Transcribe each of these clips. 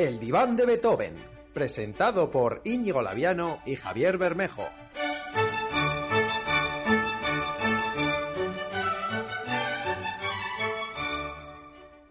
El diván de Beethoven, presentado por Íñigo Laviano y Javier Bermejo.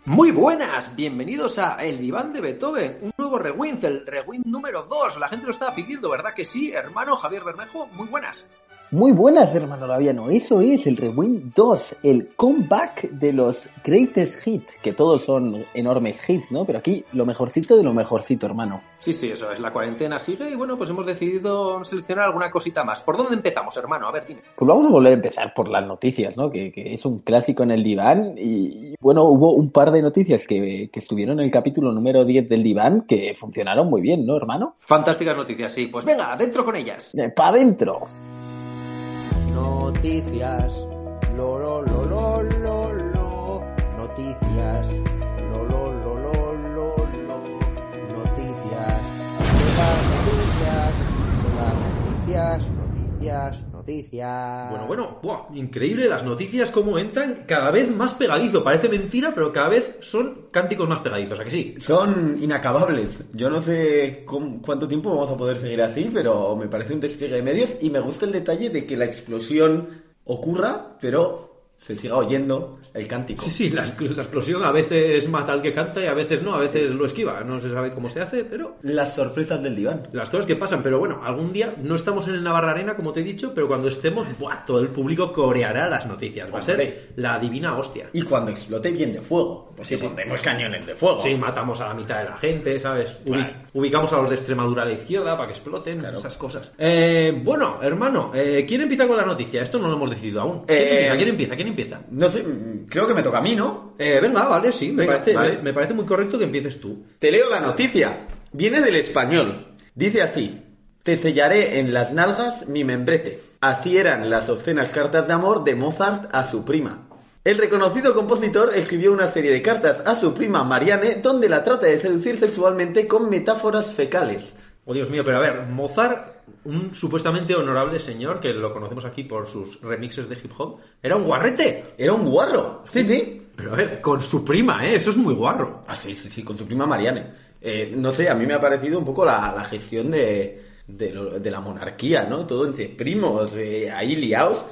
Muy buenas, bienvenidos a El diván de Beethoven, un nuevo rewind, el rewind número 2. La gente lo estaba pidiendo, ¿verdad que sí, hermano Javier Bermejo? Muy buenas. Muy buenas, hermano Laviano. Eso es el Rewind 2, el comeback de los greatest hits, que todos son enormes hits, ¿no? Pero aquí lo mejorcito de lo mejorcito, hermano. Sí, sí, eso es. La cuarentena sigue y bueno, pues hemos decidido seleccionar alguna cosita más. ¿Por dónde empezamos, hermano? A ver, dime. Pues vamos a volver a empezar por las noticias, ¿no? Que, que es un clásico en el diván y, bueno, hubo un par de noticias que, que estuvieron en el capítulo número 10 del diván que funcionaron muy bien, ¿no, hermano? Fantásticas noticias, sí. Pues venga, adentro con ellas. Eh, ¡Pa' adentro! Noticias, lo lo lo lo lo. Noticias, lo lo lo lo lo lo. Noticias, nuevas noticias, nuevas noticias, noticias, noticias. Bueno, bueno, buah, increíble las noticias cómo entran cada vez más pegadizo. Parece mentira, pero cada vez son cánticos más pegadizos, ¿a que sí? Son inacabables. Yo no sé cómo- cuánto tiempo vamos a poder seguir así, pero me parece un despliegue de medios y me gusta el detalle de que la explosión ocurra, pero se siga oyendo el cántico. Sí, sí, la, la explosión a veces mata al que canta y a veces no, a veces lo esquiva. No se sabe cómo se hace, pero Las sorpresas del diván. las cosas que pasan. Pero bueno, algún día no estamos en el Navarra Arena, como te he dicho, pero cuando estemos, ¡buah! todo el público coreará las noticias. Va a ser la divina hostia. Y cuando explote bien de fuego, pues Sí, pondremos cañones de fuego. Sí, matamos a la mitad de la gente, ¿sabes? Claro. ubicamos a los de Extremadura a la izquierda para que exploten, Claro. esas cosas. Eh, bueno, hermano, eh, ¿quién empieza con la noticia? Esto no lo hemos decidido aún. ¿Quién Eh, empieza? ¿Quién empieza? ¿Quién empieza? No sé, creo que me toca a mí, ¿no? Eh, venga, vale, sí, me, Venga, parece, vale. me parece muy correcto que empieces tú. Te leo la noticia. Viene del español. Dice así. Te sellaré en las nalgas mi membrete. Así eran las obscenas cartas de amor de Mozart a su prima. El reconocido compositor escribió una serie de cartas a su prima Marianne donde la trata de seducir sexualmente con metáforas fecales. Oh, Dios mío, pero a ver, Mozart, un supuestamente honorable señor, que lo conocemos aquí por sus remixes de hip hop, era un guarrete. Era un guarro. Sí, sí. Pero a ver, con su prima, ¿eh? Eso es muy guarro. Ah, sí, sí, sí, con su prima Marianne. Eh, no sé, a mí me ha parecido un poco la, la gestión de, de, lo- de la monarquía, ¿no? Todo entre primos, eh, ahí liados.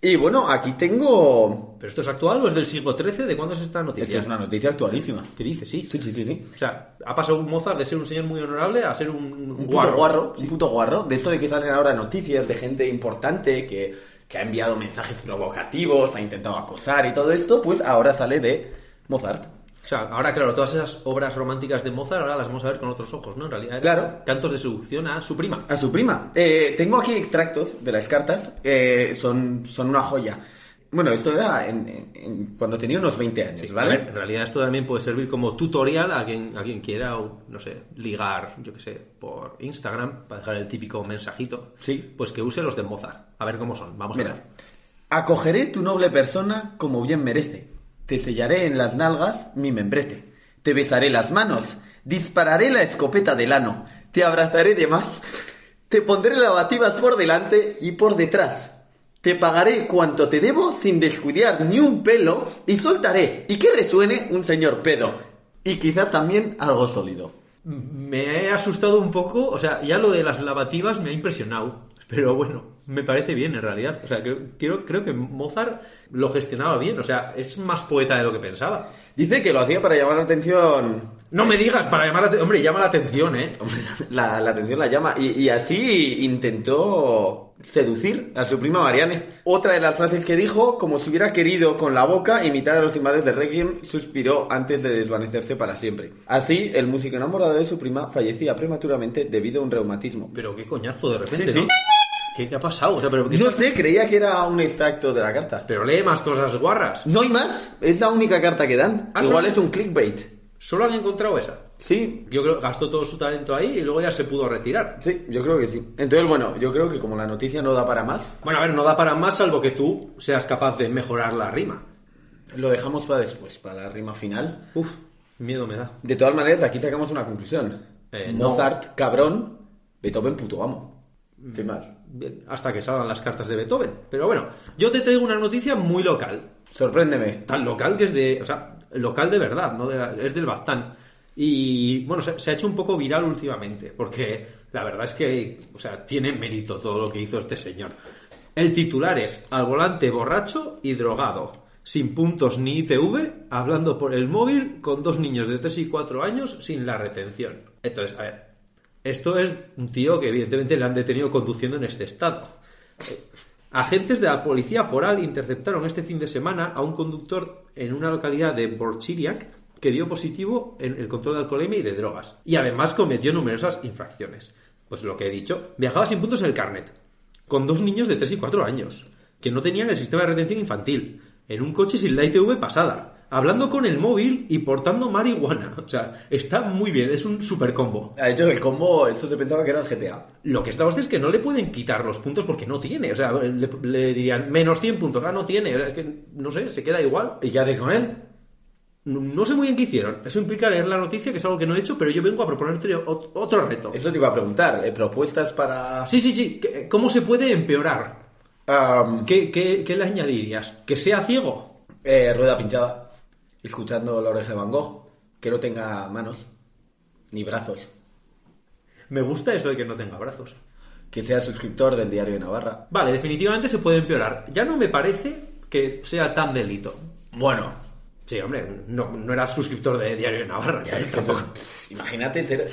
Y bueno, aquí tengo... ¿Pero esto es actual o es del siglo XIII? ¿De cuándo es esta noticia? Esta es una noticia actualísima. ¿Qué dice? Sí. Sí, sí, sí, sí. O sea, ha pasado un Mozart de ser un señor muy honorable a ser un, Un puto guarro, un puto guarro. De esto de que salen ahora noticias de gente importante que, que ha enviado mensajes provocativos, ha intentado acosar y todo esto, pues ahora sale de Mozart. O sea, ahora, claro, todas esas obras románticas de Mozart ahora las vamos a ver con otros ojos, ¿no? En realidad, Claro. cantos de seducción a su prima. A su prima. Eh, tengo aquí extractos de las cartas. eh, son, son una joya. Bueno, esto era en- en- en- cuando tenía unos 20 años, Sí, ¿vale? ver, en realidad esto también puede servir como tutorial a quien, a quien quiera, o, no sé, ligar, yo qué sé, por Instagram, para dejar el típico mensajito. Sí. Pues que use los de Mozart. A ver cómo son. Vamos a ver. acogeré tu noble persona como bien merece. Te sellaré en las nalgas mi membrete. Te besaré las manos. Dispararé la escopeta del ano. Te abrazaré de más. Te pondré lavativas por delante y por detrás. Te pagaré cuanto te debo sin descuidar ni un pelo y soltaré y que resuene un señor pedo. Y quizás también algo sólido. Me he asustado un poco, o sea, ya lo de las lavativas me ha impresionado. Pero bueno, me parece bien en realidad. O sea, creo, creo, creo que Mozart lo gestionaba bien. O sea, es más poeta de lo que pensaba. Dice que lo hacía para llamar la atención No me digas para llamar la atención. Hombre, llama la atención, ¿eh? Hombre, la, la atención la llama. Y, y así intentó seducir a su prima Marianne. Otra de las frases que dijo, como si hubiera querido con la boca imitar a los timbales de Requiem, suspiró antes de desvanecerse para siempre. Así, el músico enamorado de su prima fallecía prematuramente debido a un reumatismo. Pero qué coñazo de repente, Sí, sí. ¿no? ¿Qué te ha pasado? O sea, pero, ¿qué No pasa? sé, creía que era un extracto de la carta. pero lee más cosas guarras. No hay más, es la única carta que dan. Ah, Igual ¿solo? es un clickbait. Solo han encontrado esa. Sí, Yo creo que gastó todo su talento ahí y luego ya se pudo retirar. sí, yo creo que sí. Entonces, bueno, yo creo que como la noticia no da para más, Bueno, a ver, no da para más salvo que tú seas capaz de mejorar la rima. lo dejamos para después, para la rima final. Uf, miedo me da. De todas maneras, aquí sacamos una conclusión. Eh, no. Mozart, cabrón, Beethoven, puto amo. ¿Qué más? Bien, hasta que salgan las cartas de Beethoven. Pero bueno, yo te traigo una noticia muy local. Sorpréndeme. Tan local que es de. O sea, local de verdad, no de la- es del Baztán. Y bueno, se, se ha hecho un poco viral últimamente, porque la verdad es que, o sea, tiene mérito todo lo que hizo este señor. El titular es al volante borracho y drogado, sin puntos ni ITV, hablando por el móvil con dos niños de 3 y 4 años sin la retención. Entonces, a ver, esto es un tío que evidentemente le han detenido conduciendo en este estado. Agentes de la policía foral interceptaron este fin de semana a un conductor en una localidad de Borchiriac que dio positivo en el control de alcoholemia y de drogas. Y además cometió numerosas infracciones. Pues lo que he dicho, viajaba sin puntos en el carnet, con dos niños de 3 y 4 años, que no tenían el sistema de retención infantil, en un coche sin la ITV pasada, hablando con el móvil y portando marihuana. O sea, está muy bien, es un super combo. Ha hecho el combo, eso se pensaba que era el GTA. Lo que es la hostia es que no le pueden quitar los puntos porque no tiene. O sea, le, le dirían menos 100 puntos. Ah, no tiene. O sea, es que, no sé, se queda igual. ¿Y qué haces con él? No, no sé muy bien qué hicieron. Eso implica leer la noticia, que es algo que no he hecho, pero yo vengo a proponerte ot- otro reto. Eso te iba a preguntar. ¿eh? ¿Propuestas para...? Sí, sí, sí. ¿Qué- ¿Cómo se puede empeorar? ¿Qué, qué, qué le añadirías? ¿Que sea ciego? eh, rueda pinchada. Escuchando la oreja de Van Gogh. Que no tenga manos. Ni brazos. Me gusta eso de que no tenga brazos. Que sea suscriptor del Diario de Navarra. Vale, definitivamente se puede empeorar. Ya no me parece que sea tan delito. Bueno. Sí, hombre, no, no era suscriptor de Diario de Navarra. tampoco, Imagínate ser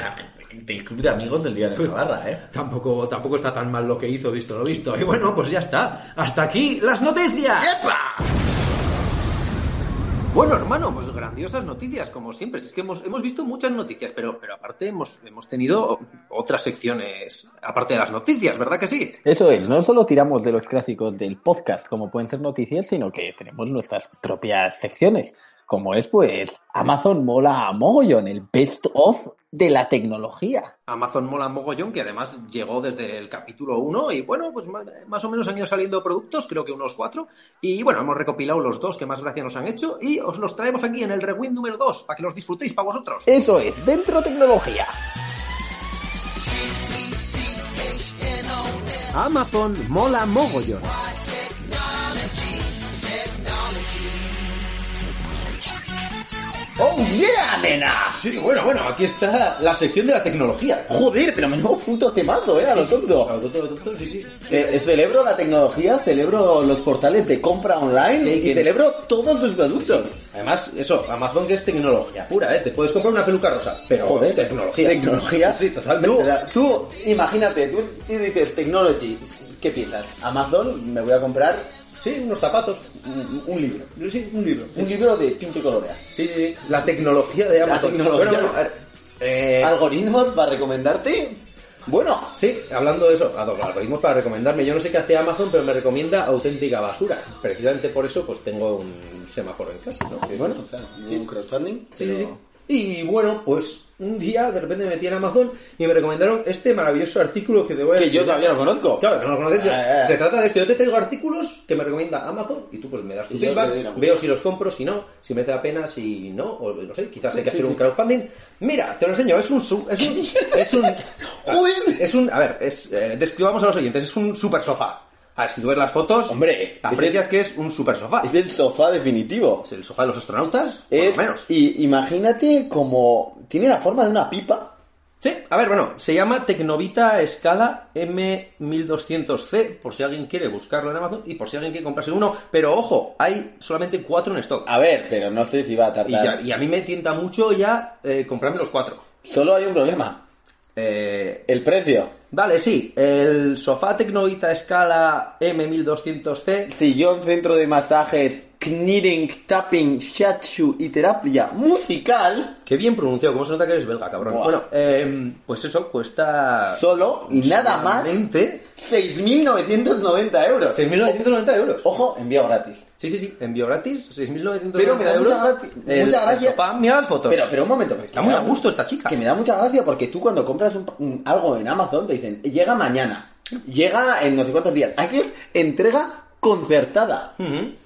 del club de amigos del Diario de Navarra, ¿eh? tampoco, tampoco está tan mal lo que hizo, visto lo visto. Y bueno, pues ya está. Hasta aquí las noticias. Bueno, hermano, pues grandiosas noticias, como siempre. Es que hemos, hemos visto muchas noticias, pero, pero aparte hemos, hemos tenido otras secciones, aparte de las noticias, ¿verdad que sí? Eso es, no solo tiramos de los clásicos del podcast, como pueden ser noticias, sino que tenemos nuestras propias secciones, como es pues Amazon mola a mogollón, el best of de la tecnología. Amazon mola mogollón, que además llegó desde el capítulo 1 y bueno, pues más o menos han ido saliendo productos, creo que unos cuatro. Y bueno, hemos recopilado los dos que más gracia nos han hecho y os los traemos aquí en el Rewind número 2, para que los disfrutéis para vosotros. Eso es, dentro tecnología. Amazon mola mogollón. ¡Oh, yeah, nena! Sí, bueno, bueno, aquí está la sección de la tecnología. Joder, pero menudo puto temazo, eh, a lo tonto. Sí, sí. Eh, celebro la tecnología, celebro los portales de compra online Sí, y que- celebro todos los productos. Además, eso, Amazon que es tecnología pura, ¿eh? Te puedes comprar una peluca rosa, pero Joder, tecnología. Tecnología. Sí, totalmente. Tú, tú, imagínate, tú dices technology. ¿Qué piensas? Amazon, me voy a comprar Sí, unos zapatos. un, un libro. Sí, un libro. Un libro de pinto y colorea. Sí, sí, sí. La tecnología de Amazon. tecnología. Bueno, eh, ¿Algoritmos para recomendarte? Bueno, Sí, hablando de eso, algoritmos para recomendarme. Yo no sé qué hace Amazon, pero me recomienda auténtica basura. Precisamente por eso, pues tengo un semáforo en casa, ¿no? Bueno, claro, un crowdfunding. Sí, sí, sí. Y bueno, pues un día de repente me metí en Amazon y me recomendaron este maravilloso artículo que te voy a Que yo todavía no conozco. Claro, que no lo conoces. Ah, ah. Se trata de esto. Yo te traigo artículos que me recomienda Amazon y tú pues me das tu feedback, veo si los compro, si no, si merece la pena, si no, o no sé, quizás hay que Sí, hacer sí. un crowdfunding. Mira, te lo enseño, es un... su- Es un... Es un. Es un... A ver, es, eh, describamos a los oyentes, es un super sofá. A ver, si tú ves las fotos, Hombre, aprecias que es un super sofá. Es el sofá definitivo. Es el sofá de los astronautas, por Es, lo menos. y imagínate como tiene la forma de una pipa. Sí, a ver, bueno, se llama Tecnovita Escala M1200C, por si alguien quiere buscarlo en Amazon y por si alguien quiere comprarse uno. Pero ojo, hay solamente cuatro en stock. A ver, pero no sé si va a Y, tardar. ya- y a mí me tienta mucho ya eh, comprarme los cuatro. Solo hay un problema. Eh, El precio. vale, sí, el sofá Tecnovita Escala M1200C. Sillón, centro de masajes, knitting, tapping, shiatsu y terapia musical. Qué bien pronunciado, cómo se nota que eres belga, cabrón. Bueno, eh, pues eso cuesta... Solo y nada más solamente 6.990 euros. 6.990 euros. Ojo, envío gratis. Sí, sí, sí, envío gratis, 6.990 Pero me da euros. mucha gracia- El- mucha el gracia. sofá, mira las fotos. Pero, pero un momento. que Está muy a gusto esta chica. Que me da mucha gracia porque tú cuando compras un- un- algo en Amazon te dicen, llega mañana, llega en no sé cuántos días. Aquí es entrega concertada.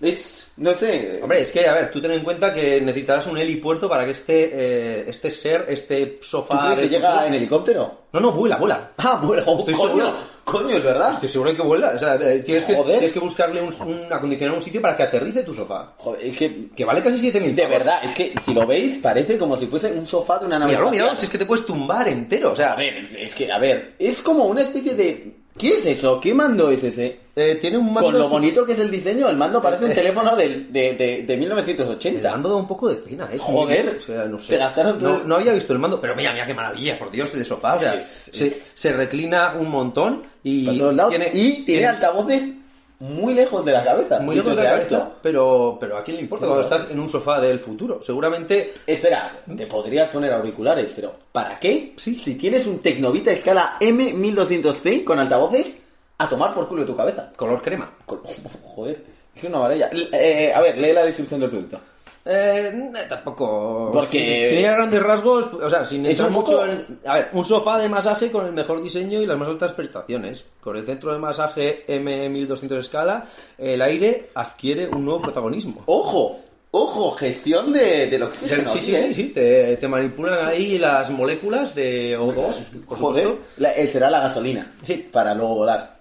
Es, no sé... Hombre, es que, a ver, tú ten en cuenta que necesitarás un helipuerto para que este, eh, este ser, este ¿Tú sofá... crees que del llega futuro- en helicóptero? No, no, vuela, vuela. Ah, bueno, Estoy coño, seguro. coño, es verdad. Estoy seguro de que vuela. O sea, eh, tienes que, Joder. tienes que buscarle un, un acondicionar un sitio para que aterrice tu sofá. Joder, es que... Que vale casi 7.000 De verdad, es que si lo veis parece como si fuese un sofá de una nave espacial. si es que te puedes tumbar entero. O sea, A ver, es que, a ver, es como una especie de... ¿Qué es eso? ¿Qué mando es ese? eh, tiene un mando... Con lo de- bonito que es el diseño, el mando parece un Eh, teléfono del- de, de, de El 1980. mando da un poco de pena, ¿eh? Joder, o sea, no sé. se gastaron todo- no, no había visto el mando, pero mira, mira qué maravilla, por Dios, el sofá. O sea, Es- se, es- se reclina un montón y Para todos lados. tiene, y tiene altavoces muy lejos de la cabeza. muy lejos de la cabeza, esto. pero, pero a quién le importa cuando estás en un sofá del futuro. Seguramente Espera, te podrías poner auriculares, pero ¿para qué? Sí. Si tienes un Tecnovita escala M1200C con altavoces, a tomar por culo de tu cabeza. color crema. Joder, es una maravilla. Eh, a ver, lee la descripción del producto. Eh, tampoco. Porque- Sin ir a grandes rasgos, o sea, sin entrar mucho en. A ver, un sofá de masaje con el mejor diseño y las más altas prestaciones. Con el centro de masaje M1200 escala, el aire adquiere un nuevo protagonismo. ¡Ojo! ¡Ojo! Gestión de, del oxígeno. Sí, sí, ¿eh? sí, sí, te, te manipulan ahí las moléculas de O2. por Joder, la- eh, será la gasolina. Sí. Para luego volar.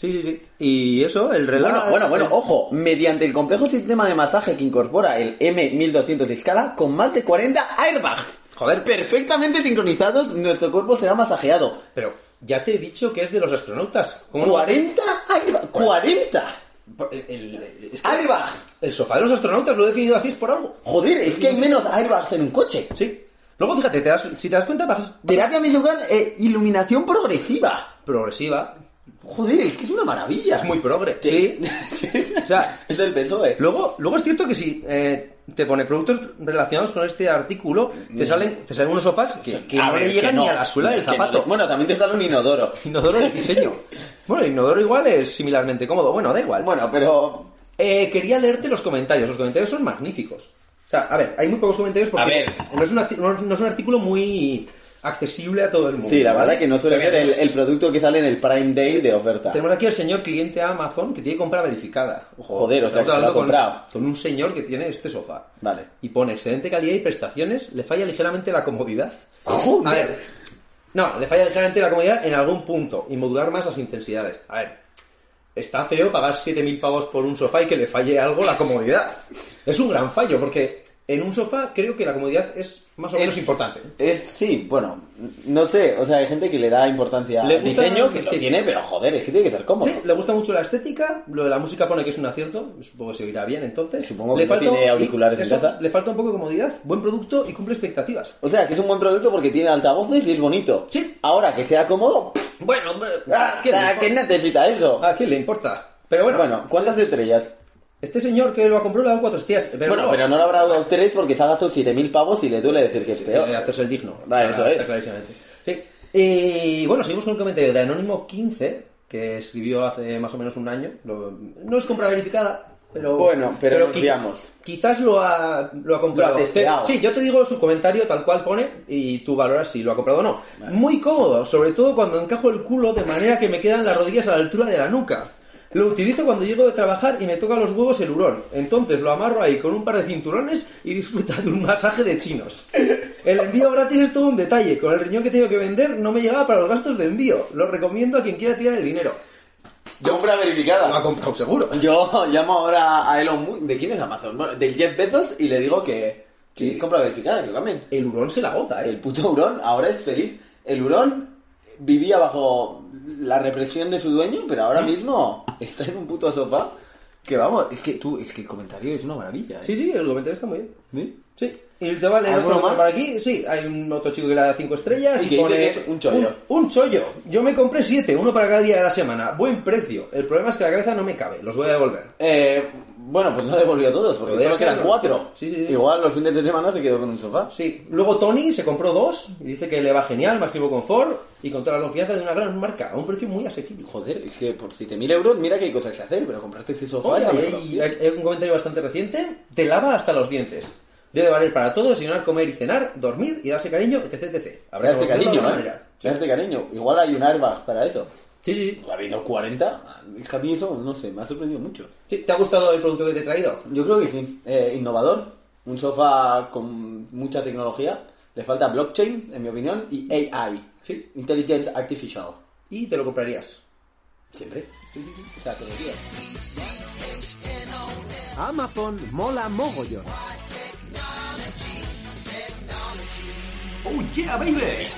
Sí, sí, sí. Y eso, el reloj. Bueno, bueno, bueno, ojo, mediante el complejo sistema de masaje que incorpora el M1200 de escala con más de 40 airbags. Joder. Perfectamente sincronizados, nuestro cuerpo será masajeado. Pero ya te he dicho que es de los astronautas. ¿Cómo no? ¡40 airbags! ¡40! El, el- es que ¡Airbags! el sofá de los astronautas lo he definido así es por algo. Joder, es que hay menos airbags en un coche. Sí. Luego, fíjate, te das- si te das cuenta, bajas Terapia visual, eh, iluminación progresiva. progresiva. Joder, es que es una maravilla. Es muy progre. Sí. O sea, es del PSOE. luego, luego es cierto que si eh, te pone productos relacionados con este artículo, te salen, te salen unos sofás que, que no ver, le que llegan no. ni a la suela del no zapato. le- Bueno, también te sale un inodoro. Inodoro de diseño. Bueno, el inodoro igual es similarmente cómodo. Bueno, da igual. Bueno, pero Eh, quería leerte los comentarios. Los comentarios son magníficos. O sea, a ver, hay muy pocos comentarios porque A ver. No, es un, arti- no es- no es un artículo muy accesible a todo el mundo. Sí, la ¿vale? verdad que no suele ser el, el producto que sale en el Prime Day de oferta. Tenemos aquí al señor cliente Amazon que tiene compra verificada. Ojo, Joder, o sea, que se lo ha con- comprado. Con, un señor que tiene este sofá. Vale. Y pone excelente calidad y prestaciones, le falla ligeramente la comodidad. Joder. A ver, no, le falla ligeramente la comodidad en algún punto y modular más las intensidades. A ver, está feo pagar 7.000 pavos por un sofá y que le falle algo la comodidad. Es un gran fallo porque en un sofá creo que la comodidad es más o menos importante. Es, sí, bueno, no sé, o sea, hay gente que le da importancia Le al diseño, que lo sí. tiene, pero joder, es que tiene que ser cómodo. Sí, le gusta mucho la estética, lo de la música pone que es un acierto, supongo que se oirá bien entonces. Supongo Le que no tiene auriculares en casa. Le falta un poco de comodidad, buen producto y cumple expectativas. O sea, que es un buen producto porque tiene altavoces y es bonito. Sí. Ahora, que sea cómodo, Bueno, ah, ¿qué le ah, ¿qué necesita eso? ¿A quién le importa? Pero bueno, Bueno, ¿cuántas estrellas? Este señor que lo ha comprado le ha dado cuatro estrellas. Pero bueno, pero no le habrá dado tres porque se ha gastado 7.000 pavos y le duele decir que es peor. Que hacerse el digno. Vale, eso Está es. clarísimamente. Sí. Y bueno, seguimos con un comentario de Anónimo15 que escribió hace más o menos un año. Lo- no es compra verificada, pero. Bueno, pero qui- fiamos. Quizás lo ha, lo ha comprado. Lo ha sí, yo te digo su comentario tal cual pone y tú valoras si lo ha comprado o no. Muy cómodo, sobre todo cuando encajo el culo de manera que me quedan las rodillas a la altura de la nuca. Lo utilizo cuando llego de trabajar y me toca los huevos el hurón. Entonces lo amarro ahí con un par de cinturones y disfruta de un masaje de chinos. El envío gratis es todo un detalle. Con el riñón que tengo que vender no me llegaba para los gastos de envío. Lo recomiendo a quien quiera tirar el dinero. Compra Lo ha verificada. comprado seguro. Yo llamo ahora a Elon Musk. ¿De quién es Amazon? Bueno, del Jeff Bezos y le digo que. Sí, compra verificada, que lo cambien. El hurón se la gota, El ¿eh? puto hurón ahora es feliz. El hurón vivía bajo la represión de su dueño, pero ahora mismo está en un puto sofá. Que vamos, es que tú, es que el comentario es una maravilla. ¿eh? Sí, sí, el comentario está muy bien. ¿Sí? Sí. Y te vale ¿Alguno otro más? por aquí. Sí, hay un otro chico que le da 5 estrellas Y y, pone es un chollo. Un, un chollo. Yo me compré 7, uno para cada día de la semana. Buen precio. El problema es que la cabeza no me cabe. Los voy a devolver. Eh, bueno, pues no devolvió todos, porque solo quedan serlo, cuatro. sí, sí, sí. Igual los fines de semana se quedó con un sofá. Sí. Luego Tony se compró dos y dice que le va genial, máximo confort y con toda la confianza de una gran marca a un precio muy asequible. Joder, es que por 7.000 euros, mira que hay cosas que hacer, pero comprarte ese sofá... Oye, la hay, un comentario bastante reciente. Te lava hasta los dientes. Debe valer para todo, desayunar, comer y cenar, dormir y darse cariño, etc. etc. Habrá que Darse cariño, ¿eh? Darse cariño. Igual hay un airbag para eso. Sí, sí, sí. Habiendo 40, a mí eso, no sé, me ha sorprendido mucho. Sí, ¿Te ha gustado el producto que te he traído? Yo creo que sí. Eh, innovador, un sofá con mucha tecnología. Le falta blockchain, en mi opinión, y AI. Sí. Intelligence Artificial. ¿Y te lo comprarías? Siempre. O sea, todos los días. Amazon mola mogollón. ¡Oh, yeah, baby!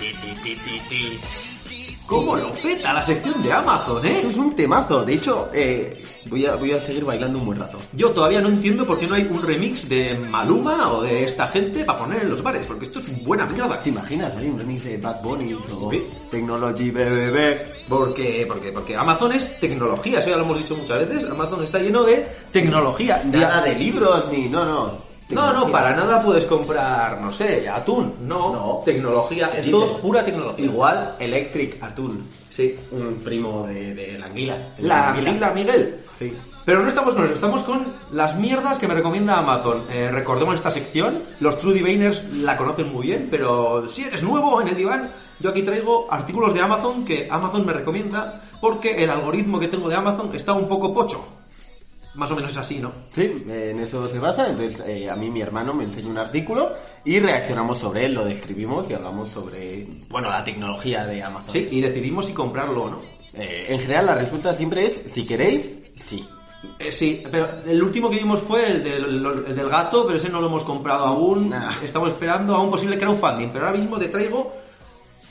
¿Cómo lo peta la sección de Amazon, Esto eh? es un temazo. De hecho, eh, voy, a, voy a seguir bailando un buen rato. Yo todavía no entiendo por qué no hay un remix de Maluma o de esta gente para poner en los bares, porque esto es buena mierda. ¿Te imaginas? Hay un remix de Bad Bunny o Sí. Technology BBB. Porque, porque, porque Amazon es tecnología, eso ya lo hemos dicho muchas veces. Amazon está lleno de tecnología. Nada de libros ni... No, no. No, no, para nada puedes comprar, no sé, atún. No, No. tecnología, es Dices, todo pura tecnología. Igual Electric Atún. Sí. Un primo de, de la anguila. De La anguila. anguila Miguel. Sí. Pero no estamos con eso, estamos con las mierdas que me recomienda Amazon. Eh, recordemos esta sección, los True Diviners la conocen muy bien, pero si eres nuevo en el diván, yo aquí traigo artículos de Amazon que Amazon me recomienda porque el algoritmo que tengo de Amazon está un poco pocho. Más o menos es así, ¿no? Sí, en eso se basa. Entonces, eh, a mí mi hermano me enseña un artículo y reaccionamos sobre él, lo describimos y hablamos sobre, bueno, la tecnología de Amazon. Sí, y decidimos si comprarlo o no. Eh, en general, la respuesta siempre es, si queréis, sí. Eh, sí, pero el último que vimos fue el del, el del gato, pero ese no lo hemos comprado aún. Nah. Estamos esperando a un posible crowdfunding, pero ahora mismo te traigo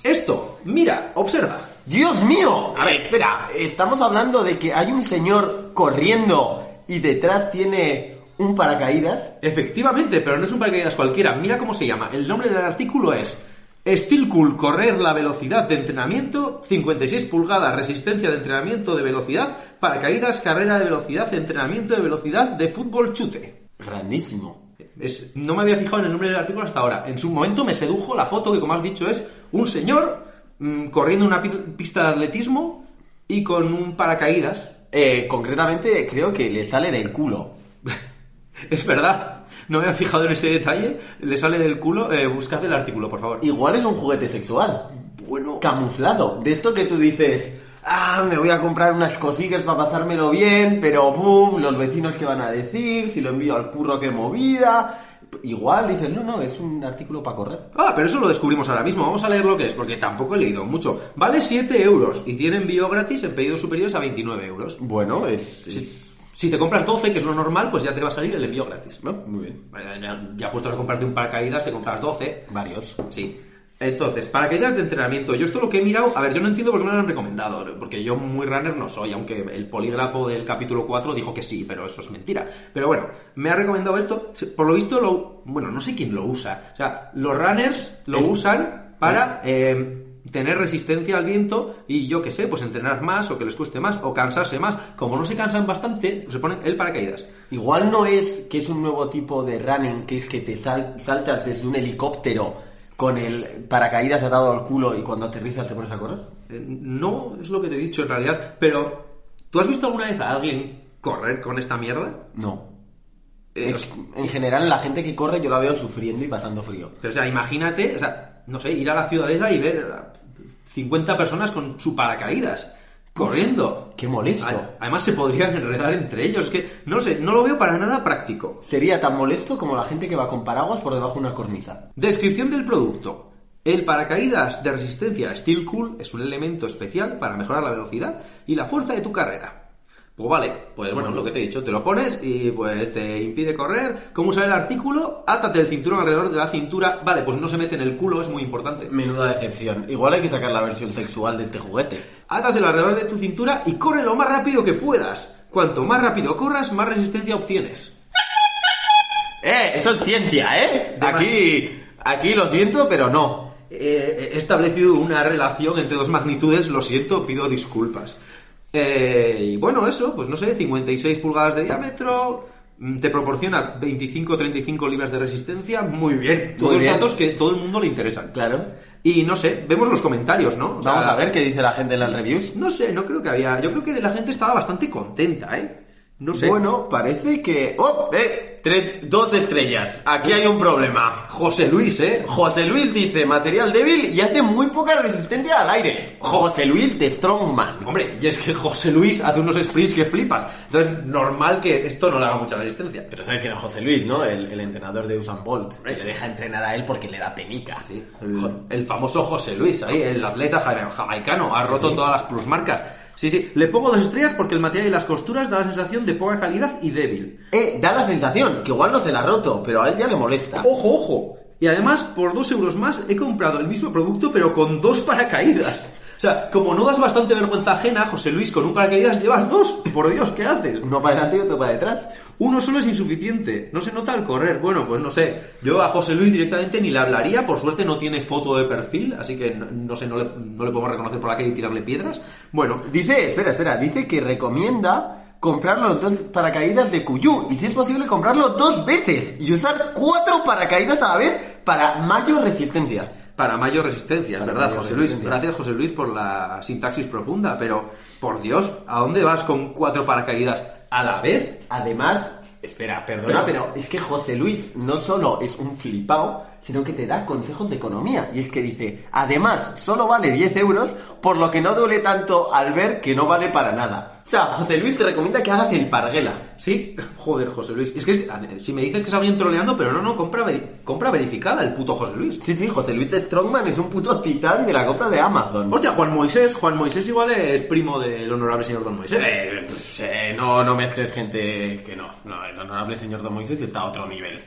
esto. Mira, observa. ¡Dios mío! A ver, espera. Estamos hablando de que hay un señor corriendo y detrás tiene un paracaídas. Efectivamente, pero no es un paracaídas cualquiera. Mira cómo se llama. El nombre del artículo es Steel Cool Correr la velocidad de entrenamiento, 56 pulgadas, resistencia de entrenamiento de velocidad, paracaídas, carrera de velocidad, entrenamiento de velocidad de fútbol chute. Grandísimo. Es- no me había fijado en el nombre del artículo hasta ahora. En su momento me sedujo la foto que, como has dicho, es un señor mm, corriendo una pi- pista de atletismo y con un paracaídas. Eh, concretamente, creo que le sale del culo. Es verdad, no me había fijado en ese detalle. Le sale del culo. Eh, buscad el artículo, por favor. Igual es un juguete sexual. Bueno, camuflado. De esto que tú dices, ah, me voy a comprar unas cosillas para pasármelo bien, pero buf, los vecinos que van a decir, si lo envío al curro qué movida. Igual dices, no, no, es un artículo para correr. Ah, pero eso lo descubrimos ahora mismo. Vamos a leer lo que es, porque tampoco he leído mucho. Vale 7 euros y tiene envío gratis en pedidos superiores a 29 euros. Bueno, es... Si, es- si te compras 12, que es lo normal, pues ya te va a salir el envío gratis. ¿no? Muy bien. Ya, ya puesto a comprarte un paracaídas, te compras 12. Varios. Sí. Entonces, paracaídas de entrenamiento. Yo esto lo que he mirado, a ver, yo no entiendo por qué me lo han recomendado, porque yo muy runner no soy, aunque el polígrafo del capítulo 4 dijo que sí, pero eso es mentira. Pero bueno, me ha recomendado esto, por lo visto, lo, bueno, no sé quién lo usa. O sea, los runners lo Es- usan para eh, tener resistencia al viento y yo qué sé, pues entrenar más o que les cueste más o cansarse más. Como no se cansan bastante, pues se ponen el paracaídas. Igual no es que es un nuevo tipo de running, que es que te sal- saltas desde un helicóptero con el paracaídas atado al culo y cuando aterrizas te pones a correr. Eh, No es lo que te he dicho en realidad, pero ¿tú has visto alguna vez a alguien correr con esta mierda? No. Eh, Es- en general, la gente que corre yo la veo sufriendo y pasando frío. Pero, o sea, imagínate, o sea, no sé, ir a la ciudadela y ver a 50 personas con su paracaídas corriendo. Qué molesto. A- Además, se podrían enredar entre ellos. Que no sé, no lo veo para nada práctico. Sería tan molesto como la gente que va con paraguas por debajo de una cornisa. Descripción del producto. El paracaídas de resistencia Steel Cool es un elemento especial para mejorar la velocidad y la fuerza de tu carrera. Pues vale, pues bueno, lo que te he dicho, te lo pones y pues te impide correr. ¿Cómo usar el artículo? Átate el cinturón alrededor de la cintura. Vale, pues no se mete en el culo, es muy importante. Menuda decepción. Igual hay que sacar la versión sexual de este juguete. Átatelo alrededor de tu cintura y corre lo más rápido que puedas. Cuanto más rápido corras, más resistencia obtienes. ¡Eh! Eso es ciencia, ¿eh? Aquí, aquí lo siento, pero no. Eh, he establecido una relación entre dos magnitudes, lo siento, pido disculpas. Eh, y bueno, eso, pues no sé, 56 pulgadas de diámetro, mm, te proporciona 25-35 libras de resistencia, muy bien. Todos bien. datos que todo el mundo le interesan. Claro. Y no sé, vemos los comentarios, ¿no? O sea, Vamos a ver qué dice la gente en las reviews. No sé, no creo que había. Yo creo que la gente estaba bastante contenta, ¿eh? No sé. Bueno, parece que... ¡Oh! ¡Eh! Tres, dos estrellas. Aquí hay un problema. José Luis, ¿eh? José Luis dice material débil y hace muy poca resistencia al aire. José Luis de Strongman. Hombre, y es que José Luis hace unos sprints que flipas. Entonces, normal que esto no le haga mucha resistencia. Pero sabes quién es José Luis, ¿no? El, el entrenador de Usain Bolt. Le deja entrenar a él porque le da penica. Sí, el, el famoso José Luis, ahí, el atleta jama- jamaicano, ha roto todas las plusmarcas. Sí, sí, le pongo dos estrellas porque el material y las costuras da la sensación de poca calidad y débil. Eh, da la sensación que igual no se la ha roto, pero a él ya le molesta. ¡Ojo, ojo! Y además, por dos euros más, he comprado el mismo producto, pero con dos paracaídas. O sea, como no das bastante vergüenza ajena, José Luis, con un paracaídas llevas dos. Por Dios, ¿qué haces? Uno para adelante y otro para detrás. Uno solo es insuficiente, no se nota al correr. Bueno, pues no sé, yo a José Luis directamente ni le hablaría, por suerte no tiene foto de perfil, así que no, no sé, no le, no le podemos reconocer por la calle y tirarle piedras. Bueno, Dice, espera, espera, dice que recomienda comprar los dos paracaídas de Cuyu y si es posible comprarlo dos veces y usar cuatro paracaídas a la vez para mayor resistencia. para mayor resistencia, es Para verdad, mayor José Luis. Gracias, José Luis, por la sintaxis profunda, pero, por Dios, ¿a dónde vas con cuatro paracaídas a la vez? Además, espera, perdona, pero, es que José Luis no solo es un flipao, sino que te da consejos de economía. Y es que dice, además, solo vale 10 euros, por lo que no duele tanto al ver que no vale para nada. O sea, José Luis te recomienda que hagas el parguela. Sí, joder, José Luis. Es que si me dices que se habían troleando, pero no, no, compra, veri- compra verificada el puto José Luis. Sí, sí, José Luis de Strongman es un puto titán de la compra de Amazon. Hostia, Juan Moisés, Juan Moisés igual es primo del honorable señor Don Moisés. Eh, pues, eh, no, no mezcles gente que no. No, el honorable señor Don Moisés está a otro nivel.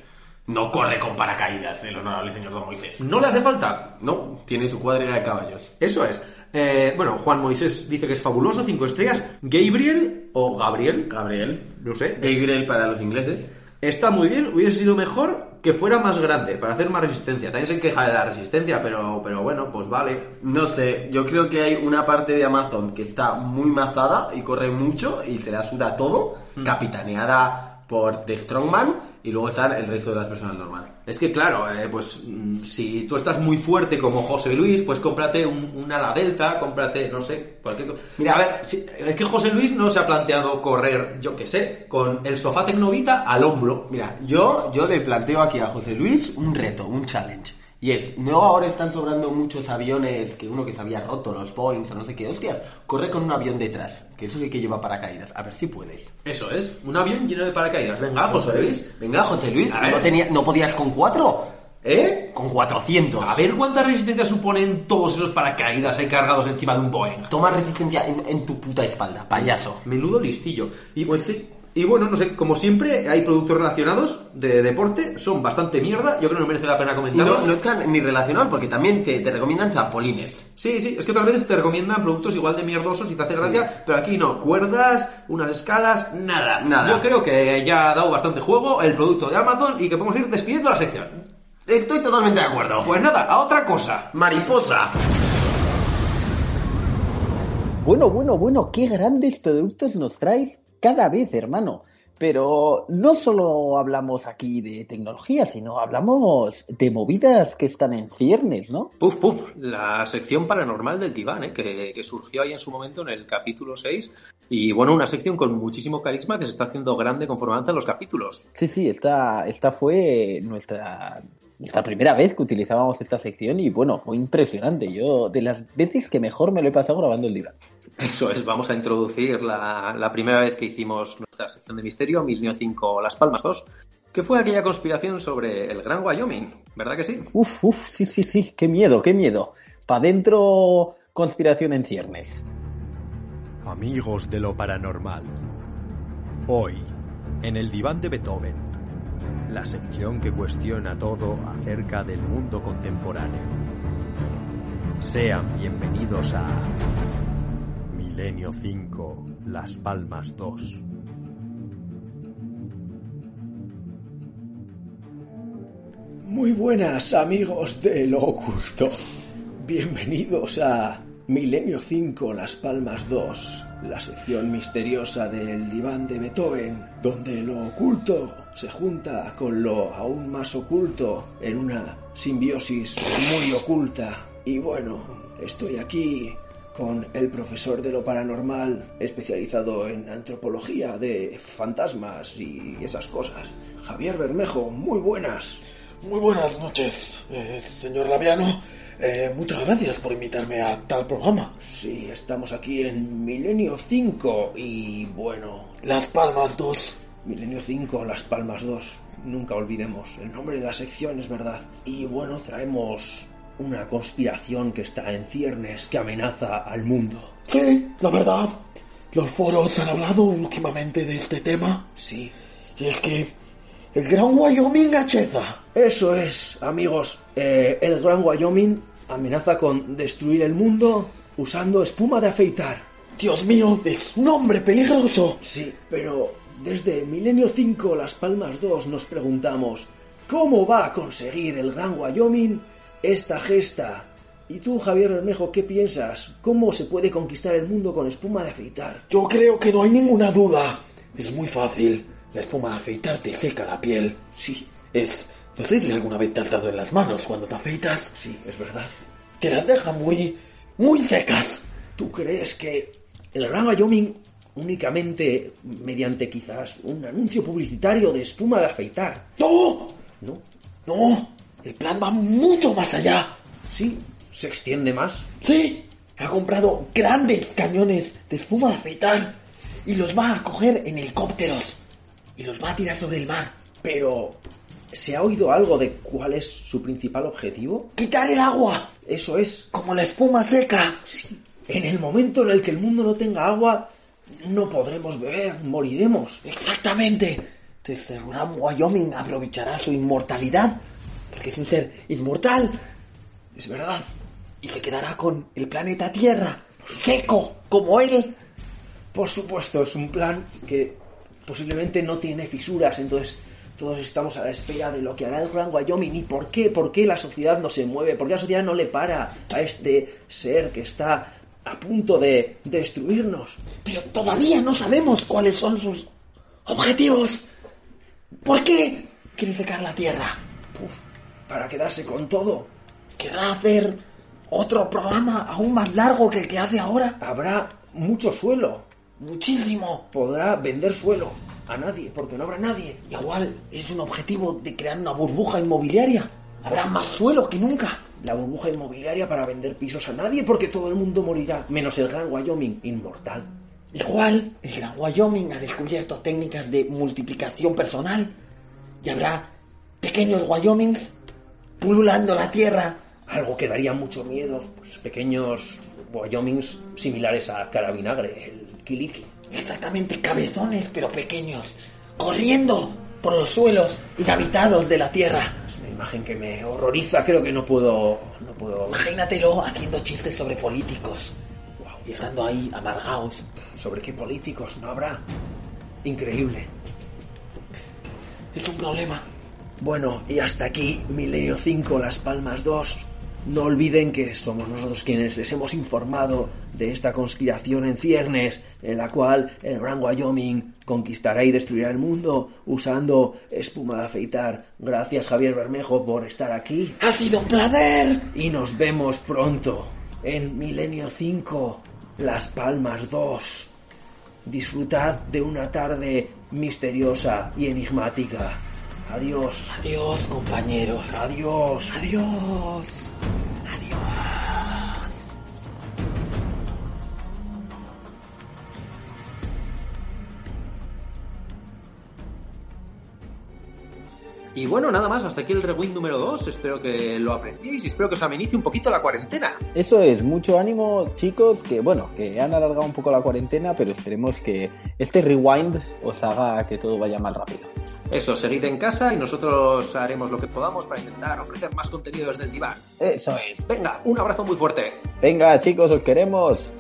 No corre con paracaídas el honorable señor Don Moisés. ¿No le hace falta? No, tiene su cuadriga de caballos. Eso es. Eh, bueno, Juan Moisés dice que es fabuloso, cinco estrellas. Gabriel, o Gabriel, Gabriel. no sé, Gabriel para los ingleses. está muy bien, hubiese sido mejor que fuera más grande, para hacer más resistencia. También se queja de la resistencia, pero, pero bueno, pues vale. No sé, yo creo que hay una parte de Amazon que está muy mazada y corre mucho y se la suda todo, capitaneada por The Strongman y luego están el resto de las personas normales. Es que claro, eh, pues mm, si tú estás muy fuerte como José Luis, pues cómprate un, un ala delta, cómprate, no sé, cualquier cosa. Mira, a ver, si- es que José Luis no se ha planteado correr, yo qué sé, con el sofá Tecnovita al hombro. Mira, yo, yo le planteo aquí a José Luis un reto, un challenge. Y es, no ahora están sobrando muchos aviones que uno que se había roto, los Boeing o no sé qué, hostias, corre con un avión detrás, que eso sí que lleva paracaídas, a ver si puedes. Eso es, un avión lleno de paracaídas. Venga, José Luis. Venga, José Luis. ¿no, tenía, ¿no podías con cuatro? ¿Eh? Con 400. A ver cuánta resistencia suponen todos esos paracaídas ahí cargados encima de un Boeing. Toma resistencia en, en tu puta espalda, payaso. Menudo listillo. Y pues sí. Y bueno, no sé, como siempre, hay productos relacionados de deporte, son bastante mierda, yo creo que no merece la pena Y no, comentarlos. no están ni relacionados porque también te, te recomiendan zampolines. Sí, sí, es que otras veces te recomiendan productos igual de mierdosos y te hace gracia, pero aquí no, cuerdas, unas escalas, nada. Nada. Yo creo que ya ha dado bastante juego el producto de Amazon y que podemos ir despidiendo la sección. Estoy totalmente de acuerdo. Pues nada, a otra cosa. Mariposa. Bueno, bueno, bueno, qué grandes productos nos traes cada vez, hermano. Pero no solo hablamos aquí de tecnología, sino hablamos de movidas que están en ciernes, ¿no? Puf, puf, la sección paranormal del diván, ¿eh? que, que surgió ahí en su momento en el capítulo 6. Y bueno, una sección con muchísimo carisma que se está haciendo grande conforme avanzan los capítulos. Sí, sí, esta, esta fue nuestra, nuestra primera vez que utilizábamos esta sección y bueno, fue impresionante. Yo, de las veces que mejor me lo he pasado grabando el diván. Eso es, vamos a introducir la, la primera vez que hicimos nuestra sección de misterio, 1005 Las Palmas 2, que fue aquella conspiración sobre el Gran Wyoming, ¿verdad que sí? Uf, uf, sí, sí, sí, qué miedo, qué miedo. Pa' dentro, conspiración en ciernes. Amigos de lo paranormal. Hoy, en el diván de Beethoven, la sección que cuestiona todo acerca del mundo contemporáneo. Sean bienvenidos a Milenio 5, Las Palmas 2. Muy buenas amigos de lo oculto. Bienvenidos a Milenio 5 Las Palmas 2, la sección misteriosa del diván de Beethoven, donde lo oculto se junta con lo aún más oculto en una simbiosis muy oculta. Y bueno, estoy aquí con el profesor de lo paranormal especializado en antropología de fantasmas y esas cosas. Javier Bermejo, muy buenas. Muy buenas noches, eh, señor Laviano. Eh, muchas gracias por invitarme a tal programa. Sí, estamos aquí en Milenio 5 y bueno, Las Palmas 2. Milenio 5, Las Palmas 2. Nunca olvidemos el nombre de la sección, es verdad. Y bueno, traemos una conspiración que está en ciernes, que amenaza al mundo. Sí, la verdad. Los foros han hablado últimamente de este tema. Sí, Y es que el Gran Wyoming acheza. eso es, amigos. Eh, el Gran Wyoming amenaza con destruir el mundo usando espuma de afeitar. Dios mío, es un hombre peligroso. Sí, pero desde Milenio 5, Las Palmas 2, nos preguntamos, ¿cómo va a conseguir el Gran Wyoming esta gesta? Y tú, Javier Bermejo, ¿qué piensas? ¿Cómo se puede conquistar el mundo con espuma de afeitar? Yo creo que no hay ninguna duda. Es muy fácil. La espuma de afeitar te seca la piel. Sí, Es... No sé si alguna vez te has dado en las manos cuando te afeitas. sí, es verdad. Te las deja muy... muy secas. ¿Tú crees que el Gran Wyoming únicamente mediante quizás un anuncio publicitario de espuma de afeitar? ¡No! ¿No? No, el plan va mucho más allá. Sí, se extiende más. Sí, ha comprado grandes cañones de espuma de afeitar y los va a coger en helicópteros y los va a tirar sobre el mar. Pero, ¿se ha oído algo de cuál es su principal objetivo? Quitar el agua, Eso es, como la espuma seca. sí, en el momento en el que el mundo no tenga agua, no podremos beber, moriremos. Exactamente. Entonces Wyoming aprovechará su inmortalidad, porque es un ser inmortal, Es verdad. y se quedará con el planeta Tierra, seco, como él. Por supuesto, es un plan que posiblemente no tiene fisuras, entonces todos estamos a la espera de lo que hará el Gran Wyoming. ¿Y por qué? ¿Por qué la sociedad no se mueve? ¿Por qué la sociedad no le para a este ser que está a punto de destruirnos? Pero todavía no sabemos cuáles son sus objetivos. ¿Por qué quiere secar la Tierra? Para quedarse con todo. ¿Querrá hacer otro programa aún más largo que el que hace ahora? Habrá mucho suelo. Muchísimo. Podrá vender suelo a nadie, porque no habrá nadie. Igual es un objetivo de crear una burbuja inmobiliaria. Habrá más suelo que nunca. La burbuja inmobiliaria para vender pisos a nadie, porque todo el mundo morirá, menos el Gran Wyoming, inmortal. Igual el Gran Wyoming ha descubierto técnicas de multiplicación personal y habrá pequeños Wyomings pululando la tierra. Algo que daría mucho miedo, pues pequeños Wyomings similares a Carabinagre, el Kiliki. Exactamente cabezones pero pequeños, corriendo por los suelos inhabitados de la tierra. Imagen que me horroriza, creo que no puedo... no puedo... Imagínatelo haciendo chistes sobre políticos Wow. y estando ahí amargados. ¿Sobre qué políticos no habrá? Increíble. Es un problema. Bueno, y hasta aquí Milenio 5, Las Palmas 2. No olviden que somos nosotros quienes les hemos informado de esta conspiración en ciernes, en la cual el Gran Wyoming conquistará y destruirá el mundo usando espuma de afeitar. Gracias Javier Bermejo por estar aquí Ha sido un placer. y nos vemos pronto en Milenio 5, Las Palmas 2. Disfrutad de una tarde misteriosa y enigmática. Adiós. Adiós, compañeros. Adiós. Adiós. Adiós. Y bueno, nada más, hasta aquí el rewind número 2. Espero que lo apreciéis y espero que os amenice un poquito la cuarentena. Eso es, mucho ánimo chicos, que bueno, que han alargado un poco la cuarentena, pero esperemos que este rewind os haga que todo vaya más rápido. Eso, seguid en casa y nosotros haremos lo que podamos para intentar ofrecer más contenido desde el diván. Eso es. Venga, un abrazo muy fuerte. Venga chicos, os queremos.